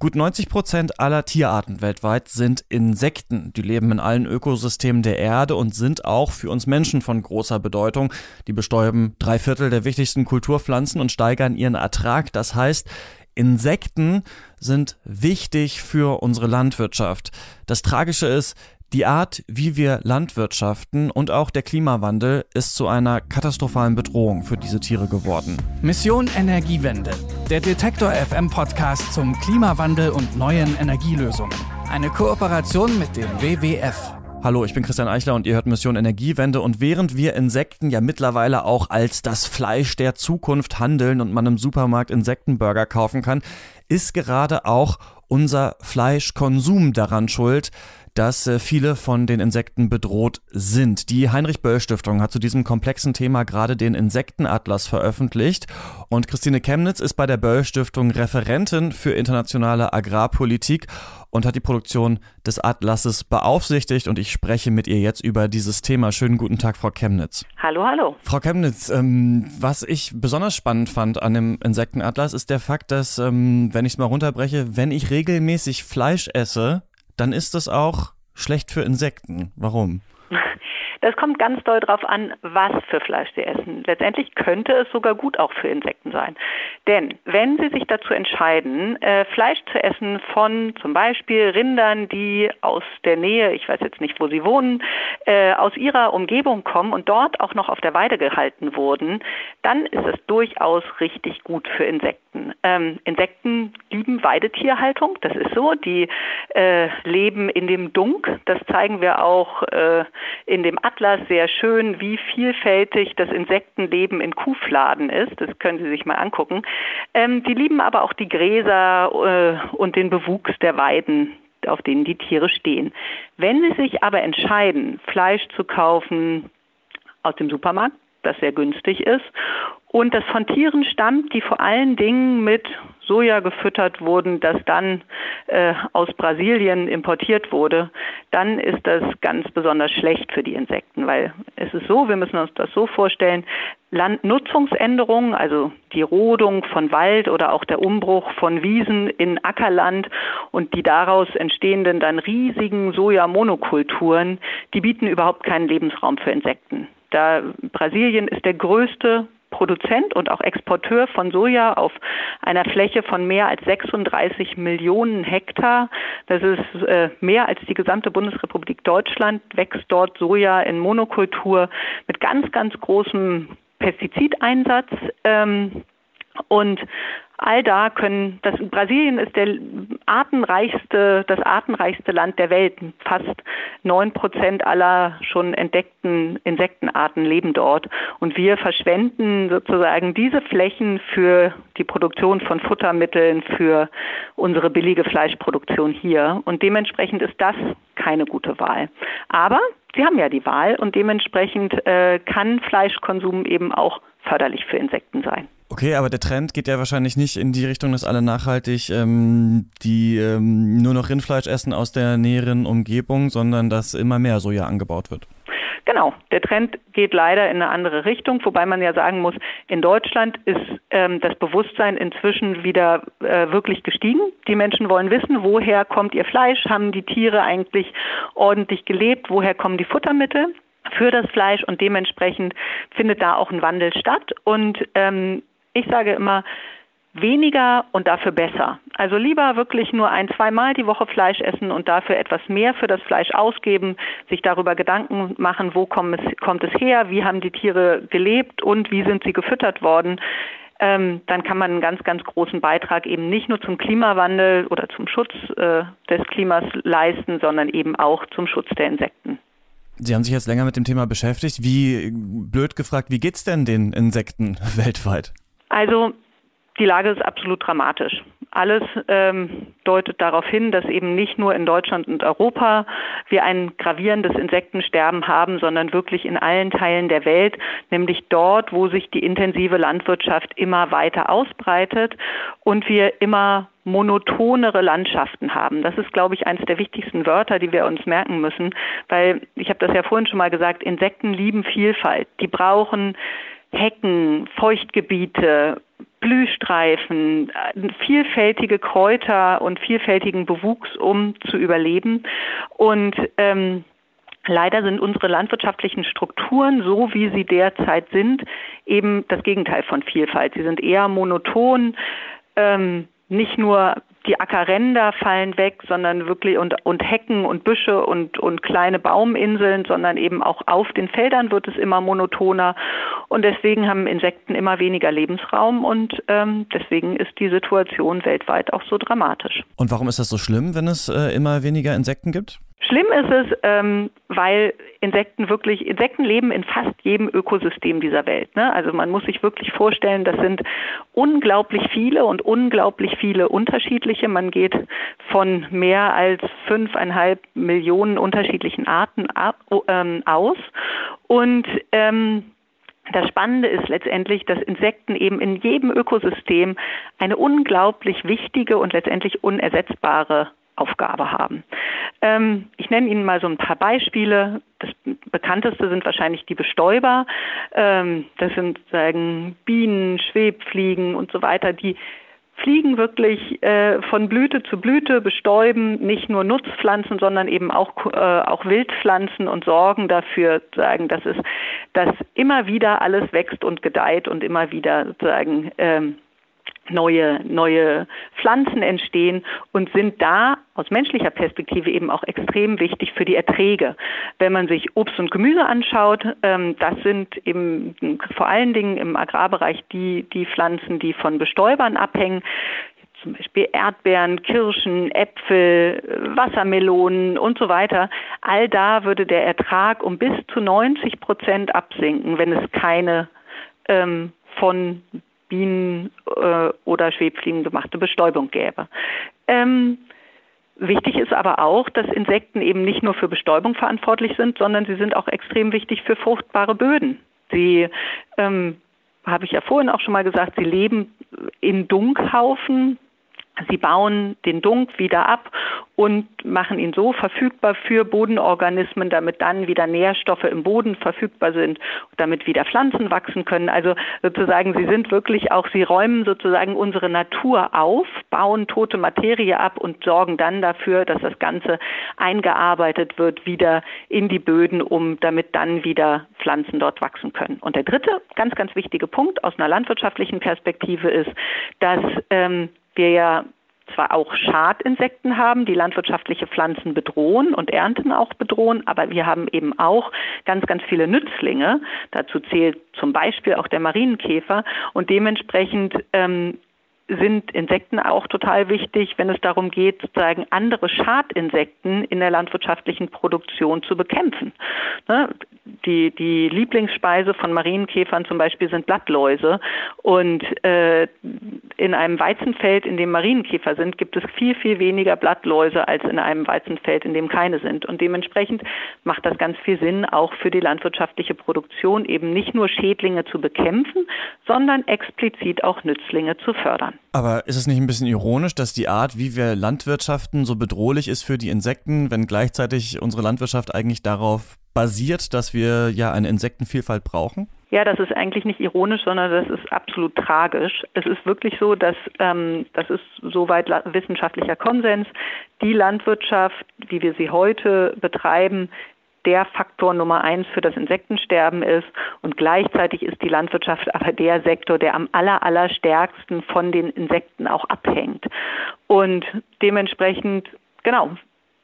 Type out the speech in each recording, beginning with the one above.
Gut 90 Prozent aller Tierarten weltweit sind Insekten. Die leben in allen Ökosystemen der Erde und sind auch für uns Menschen von großer Bedeutung. Die bestäuben drei Viertel der wichtigsten Kulturpflanzen und steigern ihren Ertrag. Das heißt, Insekten sind wichtig für unsere Landwirtschaft. Das Tragische ist, die Art, wie wir landwirtschaften und auch der Klimawandel ist zu einer katastrophalen Bedrohung für diese Tiere geworden. Mission Energiewende, der Detektor FM Podcast zum Klimawandel und neuen Energielösungen. Eine Kooperation mit dem WWF. Hallo, ich bin Christian Eichler und ihr hört Mission Energiewende. Und während wir Insekten ja mittlerweile auch als das Fleisch der Zukunft handeln und man im Supermarkt Insektenburger kaufen kann, ist gerade auch unser Fleischkonsum daran schuld, dass äh, viele von den Insekten bedroht sind. Die Heinrich-Böll-Stiftung hat zu diesem komplexen Thema gerade den Insektenatlas veröffentlicht und Christine Chemnitz ist bei der Böll-Stiftung Referentin für internationale Agrarpolitik und hat die Produktion des Atlases beaufsichtigt und ich spreche mit ihr jetzt über dieses Thema. Schönen guten Tag, Frau Chemnitz. Hallo, hallo. Frau Chemnitz, ähm, was ich besonders spannend fand an dem Insektenatlas ist der Fakt, dass, ähm, wenn ich es mal runterbreche, wenn ich regelmäßig Fleisch esse, dann ist das auch schlecht für Insekten. Warum? Das kommt ganz doll darauf an, was für Fleisch Sie essen. Letztendlich könnte es sogar gut auch für Insekten sein. Denn wenn Sie sich dazu entscheiden, äh, Fleisch zu essen von zum Beispiel Rindern, die aus der Nähe, ich weiß jetzt nicht, wo Sie wohnen, äh, aus Ihrer Umgebung kommen und dort auch noch auf der Weide gehalten wurden, dann ist es durchaus richtig gut für Insekten. Ähm, Insekten lieben Weidetierhaltung, das ist so. Die äh, leben in dem Dunk, das zeigen wir auch äh, in dem Atlas sehr schön, wie vielfältig das Insektenleben in Kuhfladen ist. Das können Sie sich mal angucken. Ähm, die lieben aber auch die Gräser äh, und den Bewuchs der Weiden auf denen die Tiere stehen. Wenn Sie sich aber entscheiden, Fleisch zu kaufen aus dem Supermarkt, das sehr günstig ist, und das von Tieren stammt, die vor allen Dingen mit Soja gefüttert wurden, das dann äh, aus Brasilien importiert wurde, dann ist das ganz besonders schlecht für die Insekten, weil es ist so, wir müssen uns das so vorstellen, Landnutzungsänderungen, also die Rodung von Wald oder auch der Umbruch von Wiesen in Ackerland und die daraus entstehenden dann riesigen Sojamonokulturen, die bieten überhaupt keinen Lebensraum für Insekten. Da Brasilien ist der größte Produzent und auch Exporteur von Soja auf einer Fläche von mehr als 36 Millionen Hektar. Das ist äh, mehr als die gesamte Bundesrepublik Deutschland, wächst dort Soja in Monokultur mit ganz, ganz großem Pestizideinsatz. Ähm, und all da können, das Brasilien ist der artenreichste, das artenreichste Land der Welt. Fast neun Prozent aller schon entdeckten Insektenarten leben dort. Und wir verschwenden sozusagen diese Flächen für die Produktion von Futtermitteln, für unsere billige Fleischproduktion hier. Und dementsprechend ist das keine gute Wahl. Aber Sie haben ja die Wahl und dementsprechend äh, kann Fleischkonsum eben auch förderlich für Insekten sein. Okay, aber der Trend geht ja wahrscheinlich nicht in die Richtung, dass alle nachhaltig ähm, die ähm, nur noch Rindfleisch essen aus der näheren Umgebung, sondern dass immer mehr Soja angebaut wird. Genau, der Trend geht leider in eine andere Richtung, wobei man ja sagen muss, in Deutschland ist ähm, das Bewusstsein inzwischen wieder äh, wirklich gestiegen. Die Menschen wollen wissen, woher kommt ihr Fleisch, haben die Tiere eigentlich ordentlich gelebt, woher kommen die Futtermittel für das Fleisch und dementsprechend findet da auch ein Wandel statt. Und ähm, ich sage immer, weniger und dafür besser. Also lieber wirklich nur ein, zweimal die Woche Fleisch essen und dafür etwas mehr für das Fleisch ausgeben, sich darüber Gedanken machen, wo kommt es, kommt es her, wie haben die Tiere gelebt und wie sind sie gefüttert worden. Ähm, dann kann man einen ganz, ganz großen Beitrag eben nicht nur zum Klimawandel oder zum Schutz äh, des Klimas leisten, sondern eben auch zum Schutz der Insekten. Sie haben sich jetzt länger mit dem Thema beschäftigt. Wie, blöd gefragt, wie geht's denn den Insekten weltweit? Also die Lage ist absolut dramatisch. Alles ähm, deutet darauf hin, dass eben nicht nur in Deutschland und Europa wir ein gravierendes Insektensterben haben, sondern wirklich in allen Teilen der Welt, nämlich dort, wo sich die intensive Landwirtschaft immer weiter ausbreitet und wir immer monotonere Landschaften haben. Das ist, glaube ich, eines der wichtigsten Wörter, die wir uns merken müssen, weil ich habe das ja vorhin schon mal gesagt, Insekten lieben Vielfalt. Die brauchen Hecken, Feuchtgebiete, Blühstreifen, vielfältige Kräuter und vielfältigen Bewuchs, um zu überleben. Und ähm, Leider sind unsere landwirtschaftlichen Strukturen, so wie sie derzeit sind, eben das Gegenteil von Vielfalt. Sie sind eher monoton. Ähm, nicht nur die Ackerränder fallen weg, sondern wirklich und, und Hecken und Büsche und, und kleine Bauminseln, sondern eben auch auf den Feldern wird es immer monotoner. Und deswegen haben Insekten immer weniger Lebensraum und ähm, deswegen ist die Situation weltweit auch so dramatisch. Und warum ist das so schlimm, wenn es äh, immer weniger Insekten gibt? Schlimm ist es, ähm, weil Insekten wirklich, Insekten leben in fast jedem Ökosystem dieser Welt. Ne? Also man muss sich wirklich vorstellen, das sind unglaublich viele und unglaublich viele unterschiedliche. Man geht von mehr als fünfeinhalb Millionen unterschiedlichen Arten ähm, aus. Und ähm, das Spannende ist letztendlich, dass Insekten eben in jedem Ökosystem eine unglaublich wichtige und letztendlich unersetzbare Aufgabe haben. Ähm, ich nenne Ihnen mal so ein paar Beispiele. Das bekannteste sind wahrscheinlich die Bestäuber. Ähm, das sind sagen Bienen, Schwebfliegen und so weiter, die fliegen wirklich äh, von Blüte zu Blüte, bestäuben nicht nur Nutzpflanzen, sondern eben auch, äh, auch Wildpflanzen und sorgen dafür, sagen, dass es, dass immer wieder alles wächst und gedeiht und immer wieder sozusagen ähm, neue, neue Pflanzen entstehen und sind da aus menschlicher Perspektive eben auch extrem wichtig für die Erträge. Wenn man sich Obst und Gemüse anschaut, ähm, das sind eben vor allen Dingen im Agrarbereich die, die Pflanzen, die von Bestäubern abhängen zum Beispiel Erdbeeren, Kirschen, Äpfel, Wassermelonen und so weiter. All da würde der Ertrag um bis zu 90 Prozent absinken, wenn es keine ähm, von Bienen äh, oder Schwebfliegen gemachte Bestäubung gäbe. Ähm, Wichtig ist aber auch, dass Insekten eben nicht nur für Bestäubung verantwortlich sind, sondern sie sind auch extrem wichtig für fruchtbare Böden. Sie, ähm, habe ich ja vorhin auch schon mal gesagt, sie leben in Dunkhaufen, Sie bauen den Dunk wieder ab und machen ihn so verfügbar für Bodenorganismen, damit dann wieder Nährstoffe im Boden verfügbar sind, damit wieder Pflanzen wachsen können. Also sozusagen, sie sind wirklich auch, sie räumen sozusagen unsere Natur auf, bauen tote Materie ab und sorgen dann dafür, dass das Ganze eingearbeitet wird wieder in die Böden, um damit dann wieder Pflanzen dort wachsen können. Und der dritte ganz, ganz wichtige Punkt aus einer landwirtschaftlichen Perspektive ist, dass ähm, wir ja zwar auch Schadinsekten haben, die landwirtschaftliche Pflanzen bedrohen und Ernten auch bedrohen, aber wir haben eben auch ganz, ganz viele Nützlinge. Dazu zählt zum Beispiel auch der Marienkäfer und dementsprechend ähm, sind Insekten auch total wichtig, wenn es darum geht, sozusagen andere Schadinsekten in der landwirtschaftlichen Produktion zu bekämpfen. Ne? Die, die Lieblingsspeise von Marienkäfern zum Beispiel sind Blattläuse. Und äh, in einem Weizenfeld, in dem Marienkäfer sind, gibt es viel, viel weniger Blattläuse als in einem Weizenfeld, in dem keine sind. Und dementsprechend macht das ganz viel Sinn, auch für die landwirtschaftliche Produktion eben nicht nur Schädlinge zu bekämpfen, sondern explizit auch Nützlinge zu fördern. Aber ist es nicht ein bisschen ironisch, dass die Art, wie wir Landwirtschaften, so bedrohlich ist für die Insekten, wenn gleichzeitig unsere Landwirtschaft eigentlich darauf basiert, dass wir ja eine Insektenvielfalt brauchen? Ja, das ist eigentlich nicht ironisch, sondern das ist absolut tragisch. Es ist wirklich so, dass ähm, das ist soweit wissenschaftlicher Konsens. Die Landwirtschaft, wie wir sie heute betreiben, der Faktor Nummer eins für das Insektensterben ist. Und gleichzeitig ist die Landwirtschaft aber der Sektor, der am aller, aller stärksten von den Insekten auch abhängt. Und dementsprechend, genau,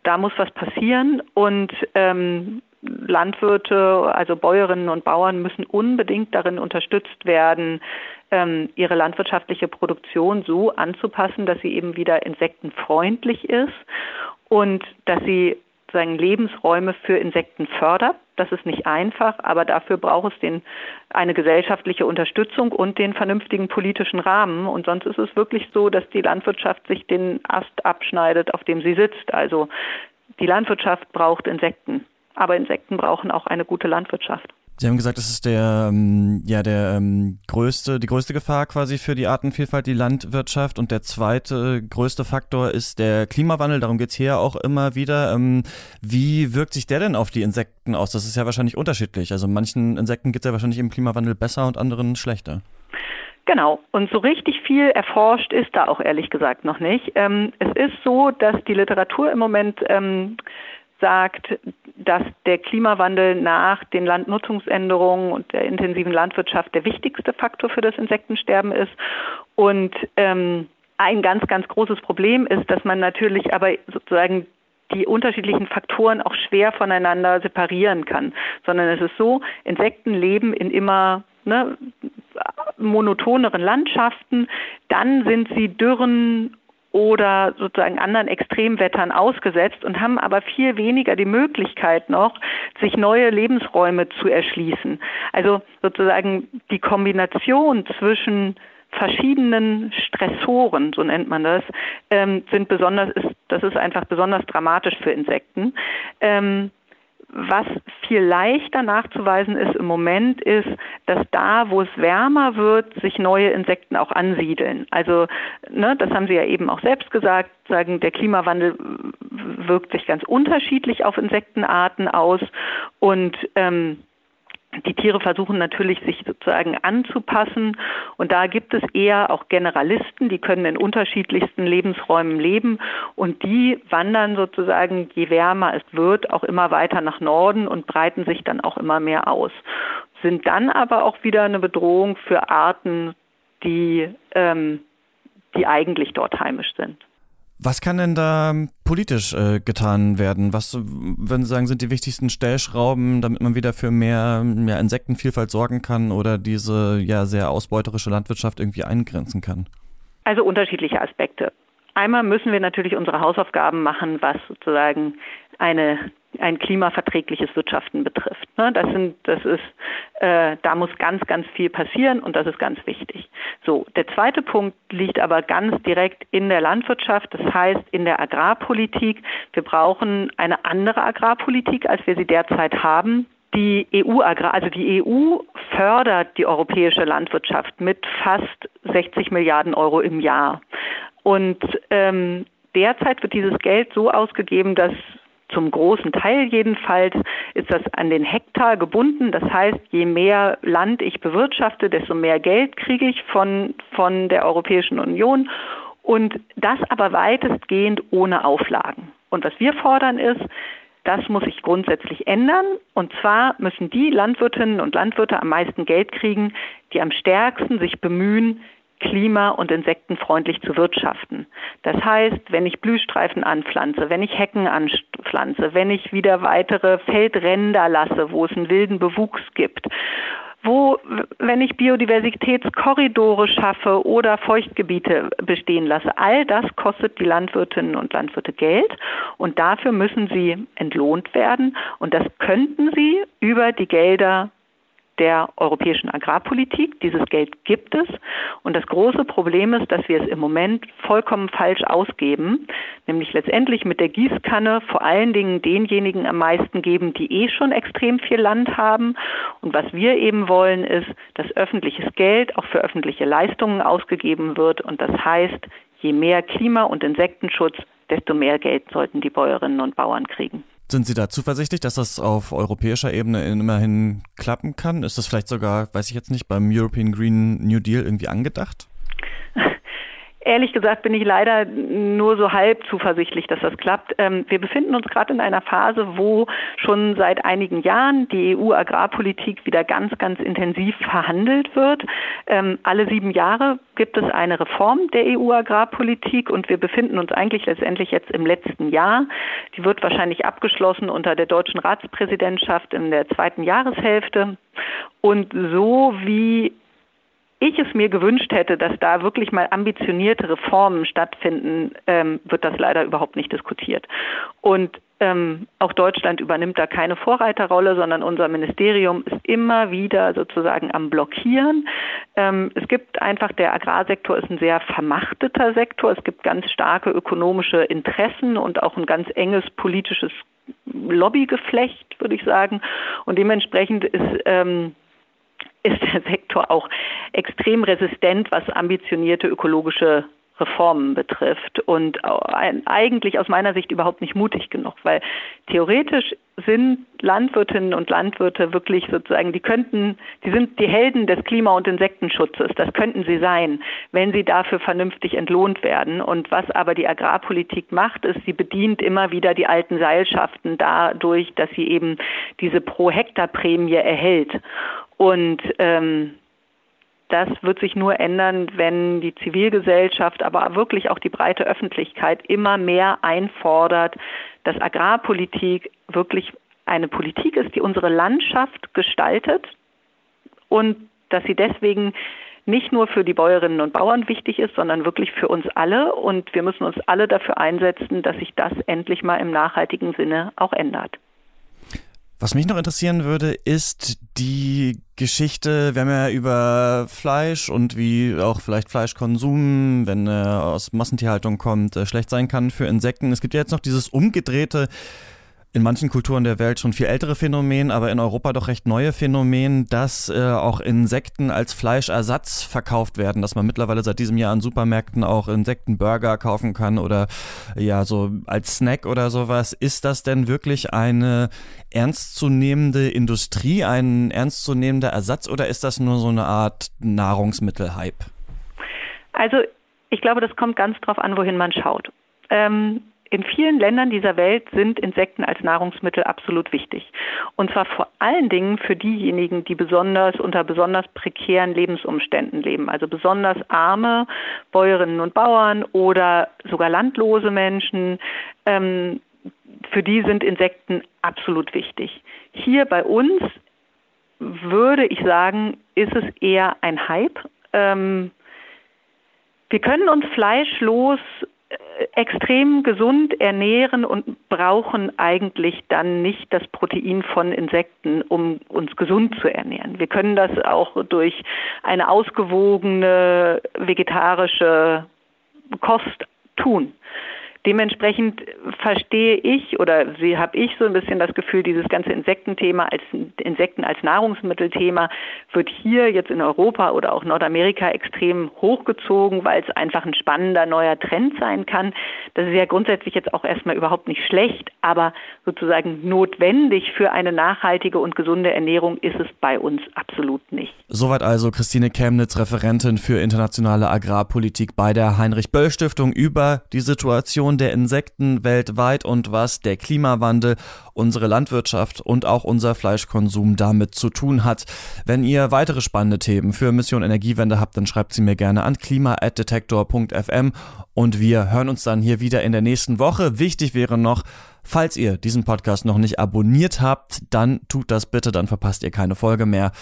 da muss was passieren und ähm, Landwirte, also Bäuerinnen und Bauern müssen unbedingt darin unterstützt werden, ähm, ihre landwirtschaftliche Produktion so anzupassen, dass sie eben wieder insektenfreundlich ist und dass sie sozusagen Lebensräume für Insekten fördert. Das ist nicht einfach, aber dafür braucht es den, eine gesellschaftliche Unterstützung und den vernünftigen politischen Rahmen. Und sonst ist es wirklich so, dass die Landwirtschaft sich den Ast abschneidet, auf dem sie sitzt. Also die Landwirtschaft braucht Insekten, aber Insekten brauchen auch eine gute Landwirtschaft. Sie haben gesagt, das ist der, ähm, ja, der ähm, größte, die größte Gefahr quasi für die Artenvielfalt, die Landwirtschaft. Und der zweite größte Faktor ist der Klimawandel. Darum geht's hier auch immer wieder. Ähm, wie wirkt sich der denn auf die Insekten aus? Das ist ja wahrscheinlich unterschiedlich. Also manchen Insekten geht's ja wahrscheinlich im Klimawandel besser und anderen schlechter. Genau. Und so richtig viel erforscht ist da auch ehrlich gesagt noch nicht. Ähm, es ist so, dass die Literatur im Moment ähm, sagt, dass der Klimawandel nach den Landnutzungsänderungen und der intensiven Landwirtschaft der wichtigste Faktor für das Insektensterben ist. Und ähm, ein ganz, ganz großes Problem ist, dass man natürlich aber sozusagen die unterschiedlichen Faktoren auch schwer voneinander separieren kann, sondern es ist so, Insekten leben in immer ne, monotoneren Landschaften, dann sind sie Dürren oder sozusagen anderen Extremwettern ausgesetzt und haben aber viel weniger die Möglichkeit noch, sich neue Lebensräume zu erschließen. Also sozusagen die Kombination zwischen verschiedenen Stressoren, so nennt man das, ähm, sind besonders, ist, das ist einfach besonders dramatisch für Insekten. Ähm, was viel leichter nachzuweisen ist im Moment, ist, dass da, wo es wärmer wird, sich neue Insekten auch ansiedeln. Also, ne, das haben Sie ja eben auch selbst gesagt, sagen, der Klimawandel wirkt sich ganz unterschiedlich auf Insektenarten aus und ähm, die Tiere versuchen natürlich, sich sozusagen anzupassen. Und da gibt es eher auch Generalisten, die können in unterschiedlichsten Lebensräumen leben. Und die wandern sozusagen, je wärmer es wird, auch immer weiter nach Norden und breiten sich dann auch immer mehr aus. Sind dann aber auch wieder eine Bedrohung für Arten, die, ähm, die eigentlich dort heimisch sind. Was kann denn da politisch äh, getan werden? Was, würden Sie sagen, sind die wichtigsten Stellschrauben, damit man wieder für mehr ja, Insektenvielfalt sorgen kann oder diese ja sehr ausbeuterische Landwirtschaft irgendwie eingrenzen kann? Also unterschiedliche Aspekte. Einmal müssen wir natürlich unsere Hausaufgaben machen, was sozusagen eine ein klimaverträgliches Wirtschaften betrifft. Ne, das sind, das ist, äh, da muss ganz, ganz viel passieren und das ist ganz wichtig. So, der zweite Punkt liegt aber ganz direkt in der Landwirtschaft, das heißt in der Agrarpolitik. Wir brauchen eine andere Agrarpolitik, als wir sie derzeit haben. Die EU Agrar, also die EU fördert die europäische Landwirtschaft mit fast 60 Milliarden Euro im Jahr. Und ähm, derzeit wird dieses Geld so ausgegeben, dass zum großen Teil jedenfalls ist das an den Hektar gebunden. Das heißt, je mehr Land ich bewirtschafte, desto mehr Geld kriege ich von, von der Europäischen Union. Und das aber weitestgehend ohne Auflagen. Und was wir fordern ist, das muss sich grundsätzlich ändern. Und zwar müssen die Landwirtinnen und Landwirte am meisten Geld kriegen, die am stärksten sich bemühen, klima- und insektenfreundlich zu wirtschaften. Das heißt, wenn ich Blühstreifen anpflanze, wenn ich Hecken anpflanze, wenn ich wieder weitere Feldränder lasse, wo es einen wilden Bewuchs gibt, wo, wenn ich Biodiversitätskorridore schaffe oder Feuchtgebiete bestehen lasse, all das kostet die Landwirtinnen und Landwirte Geld und dafür müssen sie entlohnt werden und das könnten sie über die Gelder der europäischen Agrarpolitik. Dieses Geld gibt es. Und das große Problem ist, dass wir es im Moment vollkommen falsch ausgeben, nämlich letztendlich mit der Gießkanne vor allen Dingen denjenigen am meisten geben, die eh schon extrem viel Land haben. Und was wir eben wollen, ist, dass öffentliches Geld auch für öffentliche Leistungen ausgegeben wird. Und das heißt, je mehr Klima- und Insektenschutz, desto mehr Geld sollten die Bäuerinnen und Bauern kriegen. Sind Sie da zuversichtlich, dass das auf europäischer Ebene immerhin klappen kann? Ist das vielleicht sogar, weiß ich jetzt nicht, beim European Green New Deal irgendwie angedacht? Ehrlich gesagt bin ich leider nur so halb zuversichtlich, dass das klappt. Ähm, wir befinden uns gerade in einer Phase, wo schon seit einigen Jahren die EU-Agrarpolitik wieder ganz, ganz intensiv verhandelt wird. Ähm, alle sieben Jahre gibt es eine Reform der EU-Agrarpolitik und wir befinden uns eigentlich letztendlich jetzt im letzten Jahr. Die wird wahrscheinlich abgeschlossen unter der deutschen Ratspräsidentschaft in der zweiten Jahreshälfte. Und so wie ich es mir gewünscht hätte, dass da wirklich mal ambitionierte Reformen stattfinden, ähm, wird das leider überhaupt nicht diskutiert. Und ähm, auch Deutschland übernimmt da keine Vorreiterrolle, sondern unser Ministerium ist immer wieder sozusagen am Blockieren. Ähm, es gibt einfach, der Agrarsektor ist ein sehr vermachteter Sektor. Es gibt ganz starke ökonomische Interessen und auch ein ganz enges politisches Lobbygeflecht, würde ich sagen. Und dementsprechend ist ähm, ist der Sektor auch extrem resistent, was ambitionierte ökologische Reformen betrifft und eigentlich aus meiner Sicht überhaupt nicht mutig genug, weil theoretisch sind Landwirtinnen und Landwirte wirklich sozusagen, die könnten, die sind die Helden des Klima- und Insektenschutzes. Das könnten sie sein, wenn sie dafür vernünftig entlohnt werden. Und was aber die Agrarpolitik macht, ist, sie bedient immer wieder die alten Seilschaften dadurch, dass sie eben diese Pro-Hektar-Prämie erhält. Und ähm, das wird sich nur ändern, wenn die Zivilgesellschaft, aber wirklich auch die breite Öffentlichkeit immer mehr einfordert, dass Agrarpolitik wirklich eine Politik ist, die unsere Landschaft gestaltet und dass sie deswegen nicht nur für die Bäuerinnen und Bauern wichtig ist, sondern wirklich für uns alle. Und wir müssen uns alle dafür einsetzen, dass sich das endlich mal im nachhaltigen Sinne auch ändert. Was mich noch interessieren würde, ist die Geschichte, wir haben ja über Fleisch und wie auch vielleicht Fleischkonsum, wenn er aus Massentierhaltung kommt, äh, schlecht sein kann für Insekten. Es gibt ja jetzt noch dieses umgedrehte in manchen Kulturen der Welt schon viel ältere Phänomen, aber in Europa doch recht neue Phänomen, dass äh, auch Insekten als Fleischersatz verkauft werden, dass man mittlerweile seit diesem Jahr an Supermärkten auch Insektenburger kaufen kann oder ja, so als Snack oder sowas. Ist das denn wirklich eine ernstzunehmende Industrie, ein ernstzunehmender Ersatz oder ist das nur so eine Art Nahrungsmittelhype? Also ich glaube, das kommt ganz drauf an, wohin man schaut. Ähm, in vielen Ländern dieser Welt sind Insekten als Nahrungsmittel absolut wichtig. Und zwar vor allen Dingen für diejenigen, die besonders unter besonders prekären Lebensumständen leben. Also besonders arme Bäuerinnen und Bauern oder sogar landlose Menschen. Ähm, für die sind Insekten absolut wichtig. Hier bei uns würde ich sagen, ist es eher ein Hype. Ähm, wir können uns fleischlos extrem gesund ernähren und brauchen eigentlich dann nicht das Protein von Insekten, um uns gesund zu ernähren. Wir können das auch durch eine ausgewogene vegetarische Kost tun. Dementsprechend verstehe ich oder habe ich so ein bisschen das Gefühl, dieses ganze Insektenthema als Insekten als Nahrungsmittelthema wird hier jetzt in Europa oder auch Nordamerika extrem hochgezogen, weil es einfach ein spannender neuer Trend sein kann. Das ist ja grundsätzlich jetzt auch erstmal überhaupt nicht schlecht, aber sozusagen notwendig für eine nachhaltige und gesunde Ernährung ist es bei uns absolut nicht. Soweit also Christine Chemnitz, Referentin für internationale Agrarpolitik bei der Heinrich Böll Stiftung über die Situation Situation der Insekten weltweit und was der Klimawandel, unsere Landwirtschaft und auch unser Fleischkonsum damit zu tun hat. Wenn ihr weitere spannende Themen für Mission Energiewende habt, dann schreibt sie mir gerne an klima@detektor.fm und wir hören uns dann hier wieder in der nächsten Woche. Wichtig wäre noch, Falls ihr diesen Podcast noch nicht abonniert habt, dann tut das bitte, dann verpasst ihr keine Folge mehr.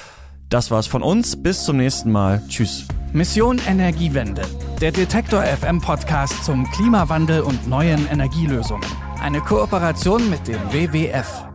Das war's von uns. Bis zum nächsten Mal. Tschüss. Mission Energiewende. Der Detektor FM Podcast zum Klimawandel und neuen Energielösungen. Eine Kooperation mit dem WWF.